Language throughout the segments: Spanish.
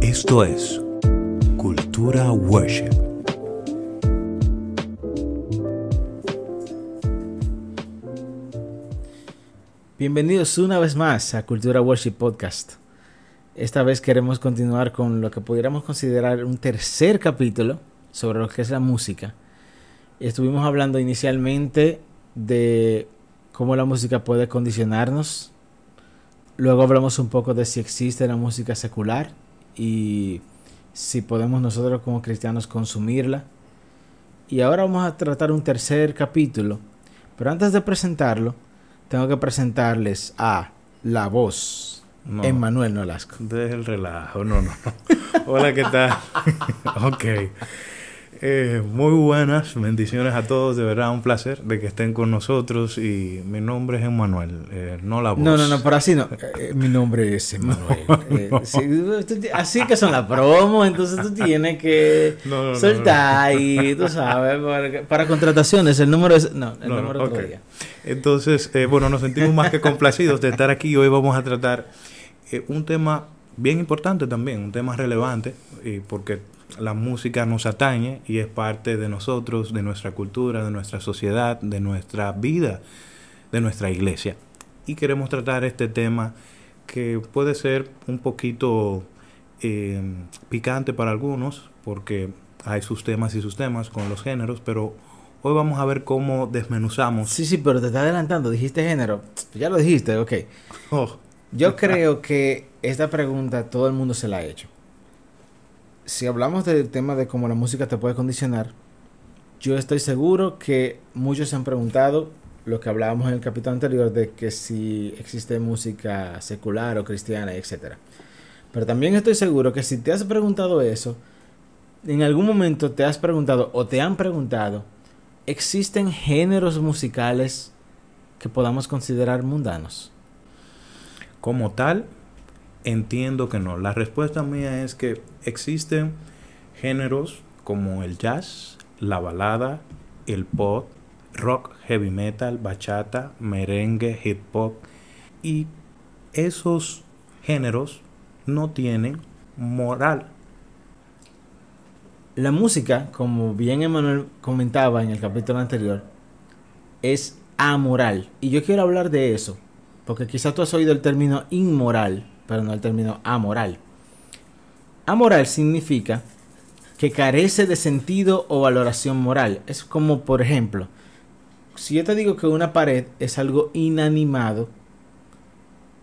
Esto es Cultura Worship. Bienvenidos una vez más a Cultura Worship Podcast. Esta vez queremos continuar con lo que pudiéramos considerar un tercer capítulo sobre lo que es la música. Estuvimos hablando inicialmente de cómo la música puede condicionarnos. Luego hablamos un poco de si existe la música secular y si podemos nosotros como cristianos consumirla. Y ahora vamos a tratar un tercer capítulo. Pero antes de presentarlo, tengo que presentarles a la voz, No. Emmanuel Nolasco. Deja el relajo, no, no. Hola, ¿qué tal? ok. Eh, muy buenas, bendiciones a todos, de verdad un placer de que estén con nosotros y mi nombre es Emmanuel, eh, no la voz. No, no, no, pero así no. Eh, mi nombre es Emmanuel. Eh, sí, tú ti- así que son las promos, entonces tú tienes que No, soltar y tú sabes, para, para contrataciones el número es... No, el número otro día. Entonces, eh, bueno, nos sentimos más que complacidos de estar aquí. Hoy vamos a tratar eh, un tema bien importante también, un tema relevante, y porque la música nos atañe y es parte de nosotros, de nuestra cultura, de nuestra sociedad, de nuestra vida, de nuestra iglesia. Y queremos tratar este tema que puede ser un poquito eh, picante para algunos, porque hay sus temas y sus temas con los géneros, pero hoy vamos a ver cómo desmenuzamos. Sí, sí, pero te está adelantando. Dijiste género. Ya lo dijiste, ok. Oh, Yo creo que esta pregunta todo el mundo se la ha hecho. Si hablamos del tema de cómo la música te puede condicionar, yo estoy seguro que muchos se han preguntado lo que hablábamos en el capítulo anterior de que si existe música secular o cristiana, etcétera. Pero también estoy seguro que si te has preguntado eso, en algún momento te has preguntado o te han preguntado, ¿existen géneros musicales que podamos considerar mundanos? como tal, entiendo que no. La respuesta mía es que existen géneros como el jazz, la balada, el pop, rock, heavy metal, bachata, merengue, hip hop. Y esos géneros no tienen moral. La música, como bien Emanuel comentaba en el capítulo anterior, es amoral. Y yo quiero hablar de eso, porque quizás tú has oído el término inmoral, pero no el término amoral. Amoral significa que carece de sentido o valoración moral. Es como, por ejemplo, si yo te digo que una pared es algo inanimado,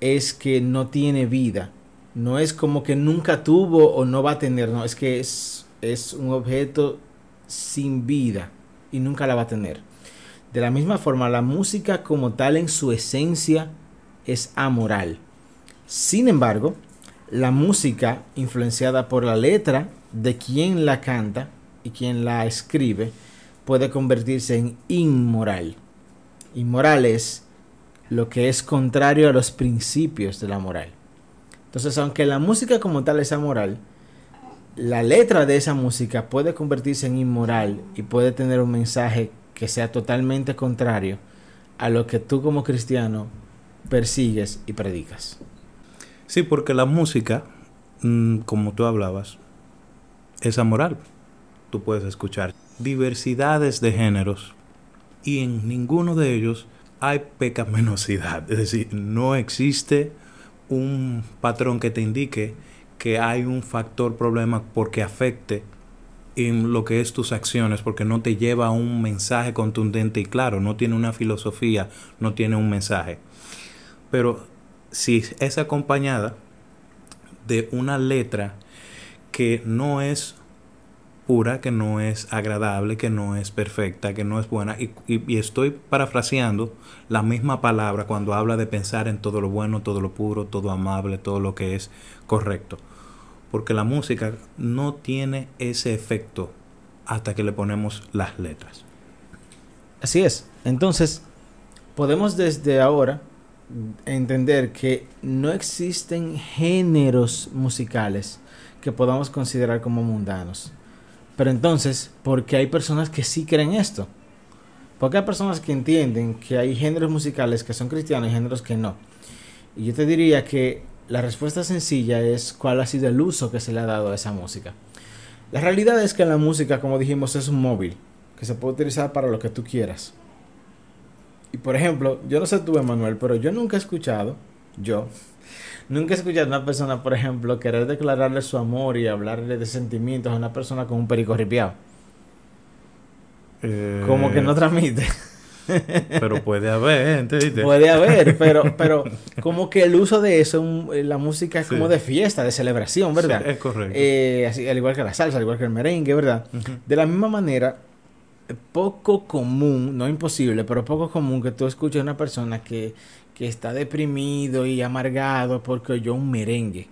es que no tiene vida. No es como que nunca tuvo o no va a tener, no, es que es, es un objeto sin vida y nunca la va a tener. De la misma forma, la música como tal en su esencia es amoral. Sin embargo, la música influenciada por la letra de quien la canta y quien la escribe puede convertirse en inmoral. Inmoral es lo que es contrario a los principios de la moral. Entonces, aunque la música como tal es amoral, la letra de esa música puede convertirse en inmoral y puede tener un mensaje que sea totalmente contrario a lo que tú como cristiano persigues y predicas. Sí, porque la música, mm, como tú hablabas, es amoral. Tú puedes escuchar diversidades de géneros y en ninguno de ellos hay pecaminosidad. Es decir, no existe un patrón que te indique que hay un factor problema porque afecte en lo que es tus acciones, porque no te lleva a un mensaje contundente y claro, no tiene una filosofía, no tiene un mensaje. Pero si es acompañada de una letra que no es pura, que no es agradable, que no es perfecta, que no es buena. Y, estoy parafraseando la misma palabra cuando habla de pensar en todo lo bueno, todo lo puro, todo amable, todo lo que es correcto. Porque la música no tiene ese efecto hasta que le ponemos las letras. Así es. Entonces, podemos desde ahora entender que no existen géneros musicales que podamos considerar como mundanos. Pero entonces, ¿por qué hay personas que sí creen esto? Porque hay personas que entienden que hay géneros musicales que son cristianos y géneros que no. Y yo te diría que la respuesta sencilla es cuál ha sido el uso que se le ha dado a esa música. La realidad es que la música, como dijimos, es un móvil que se puede utilizar para lo que tú quieras. Y por ejemplo, yo no sé tú, Emanuel, pero yo nunca he escuchado, yo, nunca he escuchado a una persona, por ejemplo, querer declararle su amor y hablarle de sentimientos a una persona con un perico ripiado. Eh, Como que no transmite. Pero puede haber gente, ¿viste? Puede haber, pero, pero como que el uso de eso, un- la música es Sí. como de fiesta, de celebración, ¿verdad? Sí, es correcto. Eh, así, al igual que la salsa, al igual que el merengue, ¿verdad? De la misma manera, poco común, no imposible, pero poco común que tú escuches a una persona que, que está deprimido y amargado porque oyó un merengue.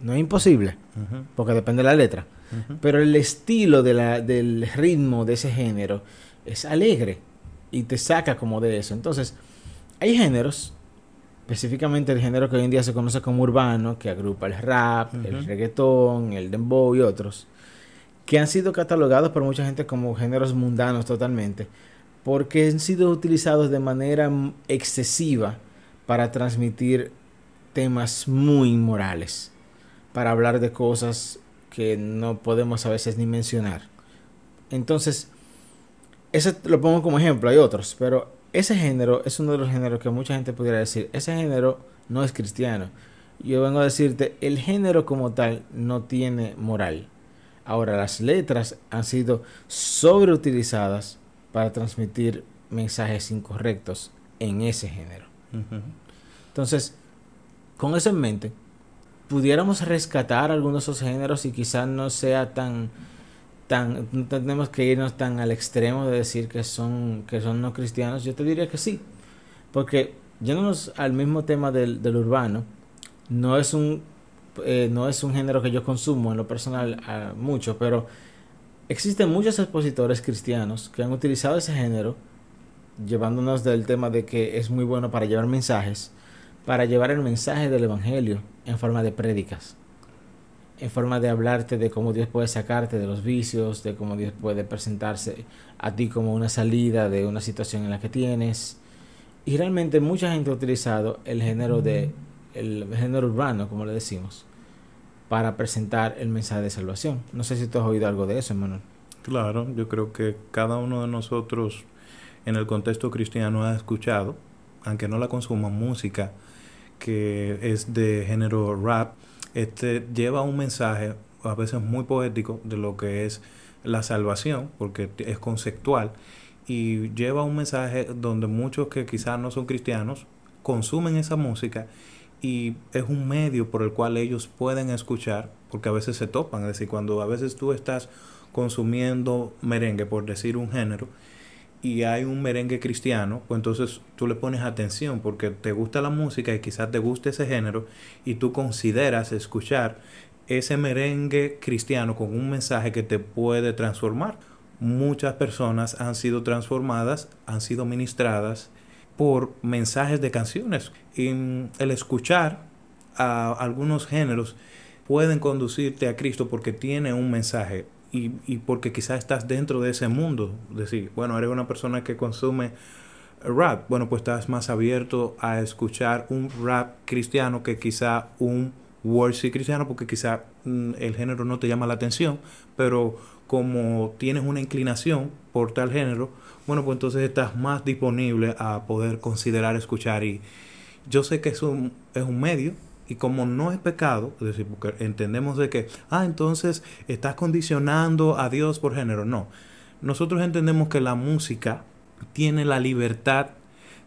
No es imposible, porque depende de la letra. Pero el estilo de la, del ritmo de ese género es alegre y te saca como de eso. Entonces, hay géneros, específicamente el género que hoy en día se conoce como urbano, que agrupa el rap, el reggaetón, el dembow y otros, que han sido catalogados por mucha gente como géneros mundanos totalmente, porque han sido utilizados de manera excesiva para transmitir temas muy inmorales, para hablar de cosas que no podemos a veces ni mencionar. Entonces, ese lo pongo como ejemplo, hay otros, pero ese género es uno de los géneros que mucha gente pudiera decir, ese género no es cristiano. Yo vengo a decirte, el género como tal no tiene moral. Ahora, las letras han sido sobreutilizadas para transmitir mensajes incorrectos en ese género. Entonces, con eso en mente, pudiéramos rescatar algunos de esos géneros y quizás no sea tan tan no tenemos que irnos tan al extremo de decir que son que son no cristianos, yo te diría que sí. Porque yéndonos al mismo tema del, del urbano, no es un eh, no es un género que yo consumo en lo personal ah, mucho, pero existen muchos expositores cristianos que han utilizado ese género llevándonos del tema de que es muy bueno para llevar mensajes, para llevar el mensaje del Evangelio en forma de prédicas, en forma de hablarte de cómo Dios puede sacarte de los vicios, de cómo Dios puede presentarse a ti como una salida de una situación en la que tienes. Y realmente mucha gente ha utilizado el género de el género urbano, como le decimos, para presentar el mensaje de salvación. No sé si tú has oído algo de eso, Manuel. Claro, yo creo que cada uno de nosotros en el contexto cristiano ha escuchado, aunque no la consuma, música que es de género rap, este lleva un mensaje a veces muy poético de lo que es la salvación, porque es conceptual, y lleva un mensaje donde muchos que quizás no son cristianos consumen esa música y es un medio por el cual ellos pueden escuchar, porque a veces se topan, es decir, cuando a veces tú estás consumiendo merengue, por decir un género, y hay un merengue cristiano, pues entonces tú le pones atención porque te gusta la música y quizás te guste ese género y tú consideras escuchar ese merengue cristiano con un mensaje que te puede transformar. Muchas personas han sido transformadas, han sido ministradas por mensajes de canciones. Y el escuchar a algunos géneros pueden conducirte a Cristo porque tiene un mensaje y, y porque quizás estás dentro de ese mundo. Decir, bueno, eres una persona que consume rap, bueno, pues estás más abierto a escuchar un rap cristiano que quizá un worship cristiano porque quizá mm, el género no te llama la atención, pero como tienes una inclinación por tal género, bueno, pues entonces estás más disponible a poder considerar escuchar y yo sé que es un, es un medio y como no es pecado, es decir, porque entendemos de que, ah, entonces estás condicionando a Dios por género, no. Nosotros entendemos que la música tiene la libertad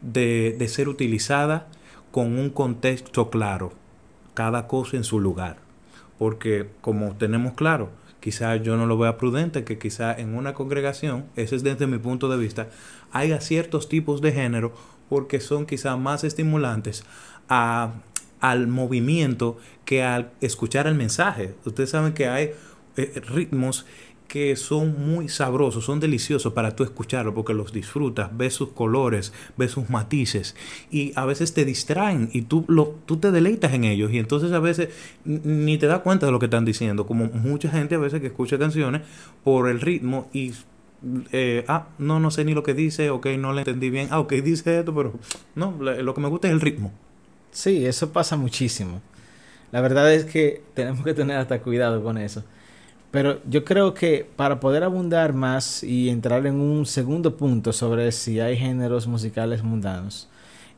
de, de ser utilizada con un contexto claro, cada cosa en su lugar. Porque como tenemos claro, quizás yo no lo vea prudente que quizás en una congregación, ese es desde mi punto de vista, haya ciertos tipos de género porque son quizás más estimulantes a, al movimiento que al escuchar el mensaje. Ustedes saben que hay eh, ritmos que son muy sabrosos, son deliciosos para tú escucharlo porque los disfrutas, ves sus colores, ves sus matices y a veces te distraen y tú, lo, tú te deleitas en ellos y entonces a veces ni te das cuenta de lo que están diciendo, como mucha gente a veces que escucha canciones por el ritmo y eh, ah, no, no sé ni lo que dice, ok, no le entendí bien, ah, ok, dice esto, pero no, lo que me gusta es el ritmo. Sí, eso pasa muchísimo. La verdad es que tenemos que tener hasta cuidado con eso. Pero yo creo que para poder abundar más y entrar en un segundo punto sobre si hay géneros musicales mundanos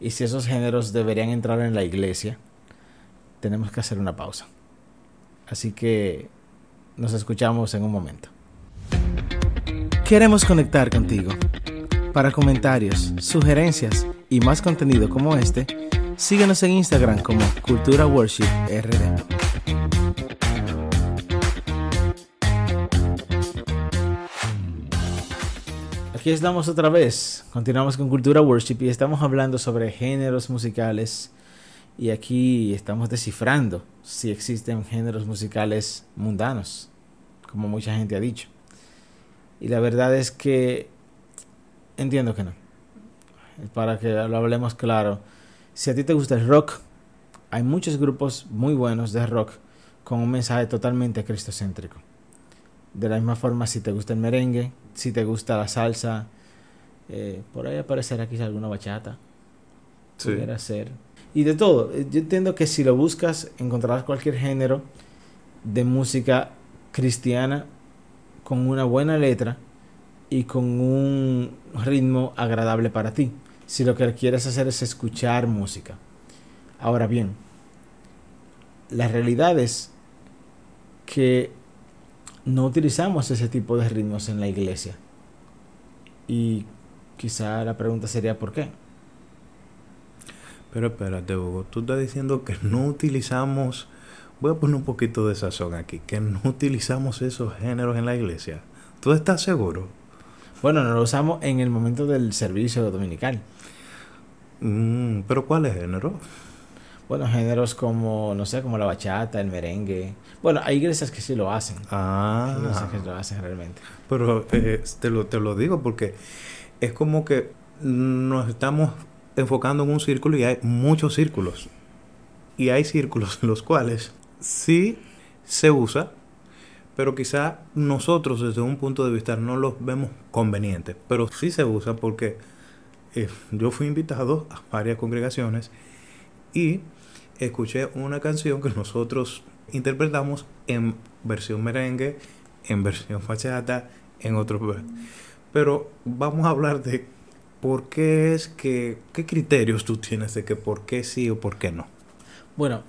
y si esos géneros deberían entrar en la iglesia, tenemos que hacer una pausa. Así que nos escuchamos en un momento. Queremos conectar contigo. Para comentarios, sugerencias y más contenido como este, síguenos en Instagram como Cultura Worship RD. Aquí estamos otra vez. Continuamos con Cultura Worship y estamos hablando sobre géneros musicales. Y aquí estamos descifrando si existen géneros musicales mundanos, como mucha gente ha dicho. Y la verdad es que entiendo que no. Para que lo hablemos claro, si a ti te gusta el rock, hay muchos grupos muy buenos de rock con un mensaje totalmente cristocéntrico. De la misma forma, si te gusta el merengue, si te gusta la salsa, eh, por ahí aparecerá quizá alguna bachata. Sí. Pudiera ser. Y de todo. Yo entiendo que si lo buscas, encontrarás cualquier género de música cristiana con una buena letra y con un ritmo agradable para ti. Si lo que quieres hacer es escuchar música. Ahora bien, la realidad es que no utilizamos ese tipo de ritmos en la iglesia. Y quizá la pregunta sería ¿por qué? Pero espérate, Hugo, tú estás diciendo que no utilizamos, voy a poner un poquito de sazón aquí, que no utilizamos esos géneros en la iglesia. ¿Tú estás seguro? Bueno, no lo usamos en el momento del servicio dominical. Mm, pero ¿cuál es género? Bueno, géneros como, no sé, como la bachata, el merengue. Bueno, hay iglesias que sí lo hacen. Hay iglesias Ah, que lo hacen realmente. pero eh, te, lo, te lo digo porque es como que nos estamos enfocando en un círculo y hay muchos círculos. Y hay círculos en los cuales sí se usa, pero quizá nosotros desde un punto de vista no los vemos convenientes. Pero sí se usa porque eh, yo fui invitado a varias congregaciones y escuché una canción que nosotros interpretamos en versión merengue, en versión bachata, en otro. Pero vamos a hablar de por qué es que, qué criterios tú tienes de que por qué sí o por qué no. Bueno,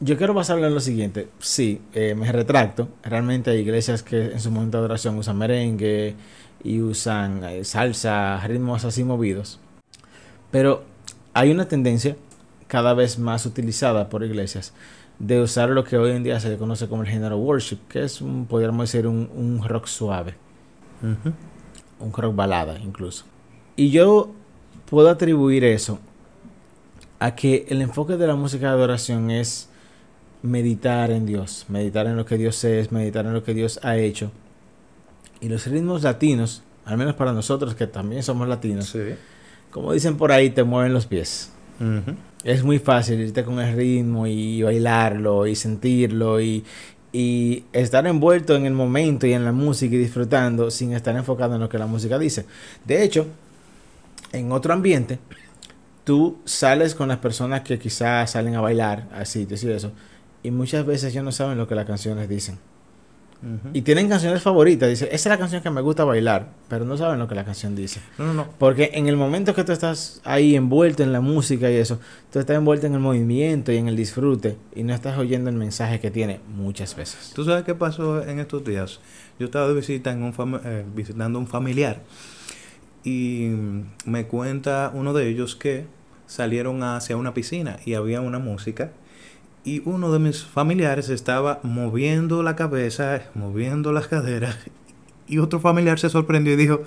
yo quiero basarlo en lo siguiente. Sí, eh, me retracto. Realmente hay iglesias que en su momento de adoración usan merengue y usan eh, salsa, ritmos así movidos. Pero hay una tendencia cada vez más utilizada por iglesias de usar lo que hoy en día se conoce como el género worship, que es, un, podríamos decir, un, un rock suave, un rock balada incluso. Y yo puedo atribuir eso a que el enfoque de la música de adoración es meditar en Dios, meditar en lo que Dios es, meditar en lo que Dios ha hecho. Y los ritmos latinos, al menos para nosotros que también somos latinos, Sí. como dicen por ahí, te mueven los pies. Ujú. Es muy fácil irte con el ritmo y bailarlo y sentirlo y, y estar envuelto en el momento y en la música y disfrutando sin estar enfocado en lo que la música dice. De hecho, en otro ambiente, tú sales con las personas que quizás salen a bailar, así, y eso, y muchas veces ellos no saben lo que las canciones dicen. Y tienen canciones favoritas, dicen, esa es la canción que me gusta bailar, pero no saben lo que la canción dice. No, no, no. Porque en el momento que tú estás ahí envuelto en la música y eso, tú estás envuelto en el movimiento y en el disfrute y no estás oyendo el mensaje que tiene muchas veces. ¿Tú sabes qué pasó en estos días? Yo estaba de visita en un eh, visitando a un familiar y me cuenta uno de ellos que salieron hacia una piscina y había una música y uno de mis familiares estaba moviendo la cabeza, moviendo las caderas y otro familiar se sorprendió y dijo,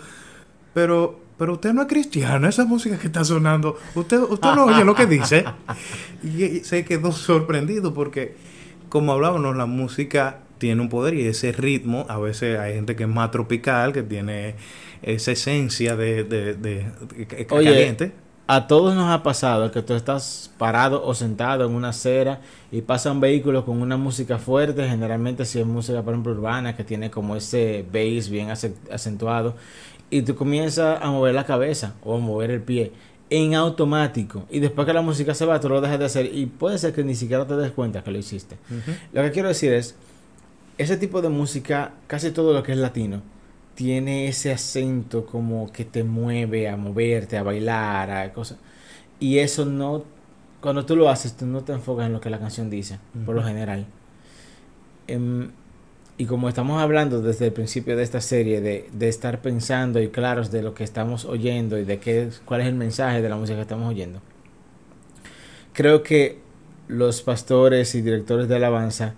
pero, pero usted no es cristiano, esa música que está sonando, usted, usted no oye lo que dice. Y, se quedó sorprendido porque, como hablábamos, la música tiene un poder y ese ritmo, a veces hay gente que es más tropical, que tiene esa esencia de, de, de- de- Oye, caliente. A todos nos ha pasado que tú estás parado o sentado en una acera y pasa un vehículo con una música fuerte, generalmente si es música, por ejemplo, urbana, que tiene como ese bass bien ace- acentuado, y tú comienzas a mover la cabeza o a mover el pie. en automático. Y después que la música se va, tú lo dejas de hacer. Y puede ser que ni siquiera te des cuenta que lo hiciste. Lo que quiero decir es, ese tipo de música, casi todo lo que es latino, tiene ese acento como que te mueve a moverte, a bailar, a cosas. Y eso no, cuando tú lo haces, tú no te enfocas en lo que la canción dice, por lo general. Em, y como estamos hablando desde el principio de esta serie de, de, estar pensando y claros de lo que estamos oyendo y de qué, cuál es el mensaje de la música que estamos oyendo, creo que los pastores y directores de alabanza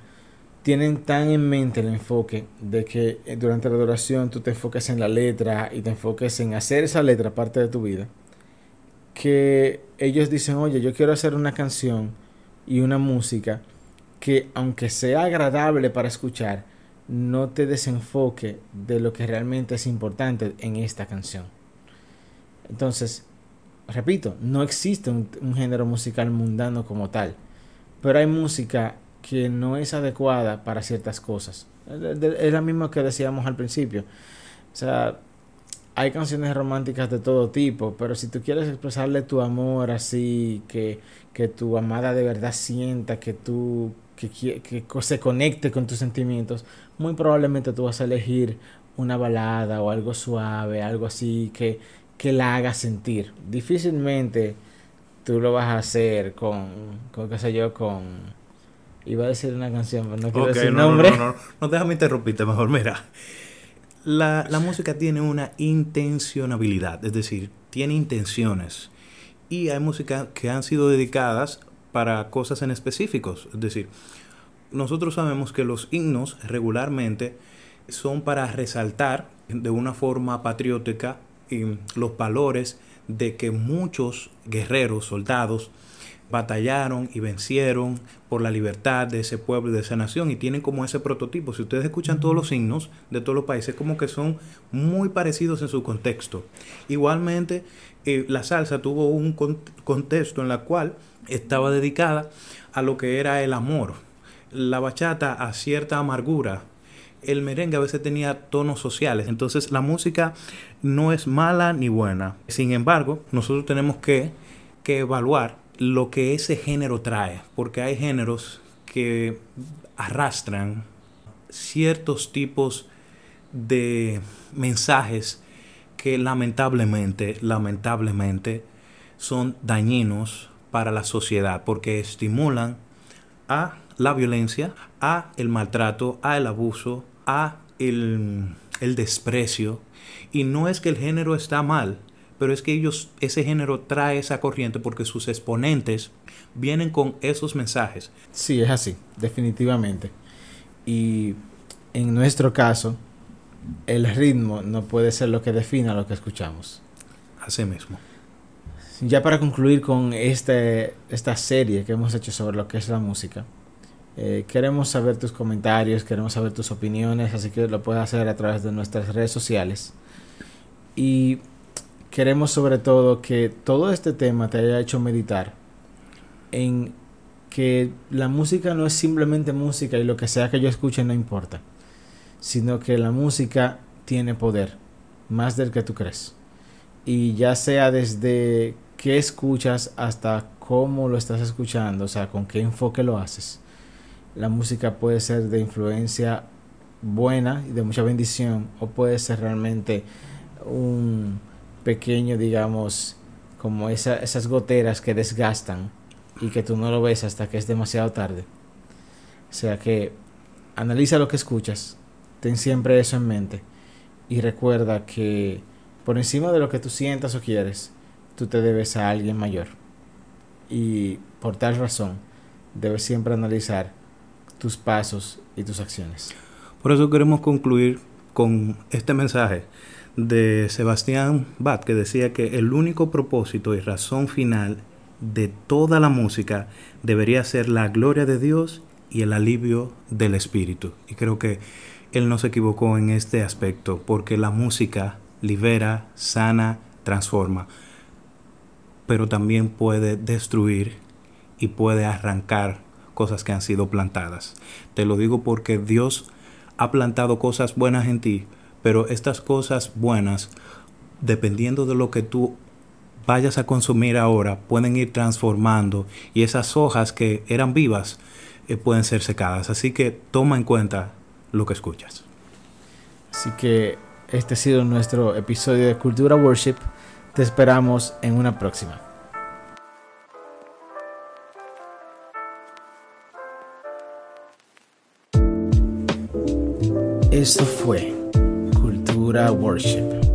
tienen tan en mente el enfoque de que eh, durante la adoración tú te enfoques en la letra y te enfoques en hacer esa letra parte de tu vida, que ellos dicen, oye, yo quiero hacer una canción y una música que aunque sea agradable para escuchar, no te desenfoque de lo que realmente es importante en esta canción. Entonces, repito, no existe un, un género musical mundano como tal, pero hay música que no es adecuada para ciertas cosas. Es la misma que decíamos al principio. O sea, hay canciones románticas de todo tipo, pero si tú quieres expresarle tu amor así, que, que tu amada de verdad sienta, que tú que, que, se conecte con tus sentimientos, muy probablemente tú vas a elegir una balada o algo suave, algo así que, que la haga sentir. Difícilmente tú lo vas a hacer con, con qué sé yo, con Iba a decir una canción, pero no quiero decir no, nombre. No, no, no, no, déjame interrumpirte mejor. Mira, la, la música tiene una intencionabilidad, es decir, tiene intenciones. Y hay música que han sido dedicadas para cosas en específicos. Es decir, nosotros sabemos que los himnos regularmente son para resaltar de una forma patriótica los valores de que muchos guerreros, soldados, batallaron y vencieron por la libertad de ese pueblo y de esa nación y tienen como ese prototipo. Si ustedes escuchan todos los signos de todos los países, como que son muy parecidos en su contexto. Igualmente, eh, la salsa tuvo un contexto en la cual estaba dedicada a lo que era el amor, la bachata a cierta amargura, el merengue a veces tenía tonos sociales. Entonces la música no es mala ni buena. Sin embargo, nosotros tenemos que, que evaluar lo que ese género trae, porque hay géneros que arrastran ciertos tipos de mensajes que lamentablemente, lamentablemente son dañinos para la sociedad porque estimulan a la violencia, a el maltrato, a el abuso, a el, el desprecio. Y no es que el género está mal, pero es que ellos, ese género trae esa corriente porque sus exponentes vienen con esos mensajes. Sí, es así, definitivamente. Y en nuestro caso, el ritmo no puede ser lo que defina lo que escuchamos. Así mismo. Ya para concluir con este, esta serie que hemos hecho sobre lo que es la música, eh, queremos saber tus comentarios, queremos saber tus opiniones, así que lo puedes hacer a través de nuestras redes sociales. Y queremos sobre todo que todo este tema te haya hecho meditar en que la música no es simplemente música y lo que sea que yo escuche no importa, sino que la música tiene poder, más del que tú crees. Y ya sea desde qué escuchas hasta cómo lo estás escuchando, o sea, con qué enfoque lo haces. La música puede ser de influencia buena y de mucha bendición o puede ser realmente un pequeño, digamos, como esas goteras que desgastan y que tú no lo ves hasta que es demasiado tarde. O sea que analiza lo que escuchas, ten siempre eso en mente y recuerda que por encima de lo que tú sientas o quieres, tú te debes a alguien mayor. Y por tal razón, debes siempre analizar tus pasos y tus acciones. Por eso queremos concluir con este mensaje de Sebastián Bach que decía que el único propósito y razón final de toda la música debería ser la gloria de Dios y el alivio del espíritu. Y creo que él no se equivocó en este aspecto porque la música libera, sana, transforma, pero también puede destruir y puede arrancar cosas que han sido plantadas. Te lo digo porque Dios ha plantado cosas buenas en ti, pero estas cosas buenas, dependiendo de lo que tú vayas a consumir ahora pueden ir transformando y esas hojas que eran vivas eh, pueden ser secadas. Así que toma en cuenta lo que escuchas. Así que este ha sido nuestro episodio de Cultura Worship. Te esperamos en una próxima. Esto fue Cultura Worship.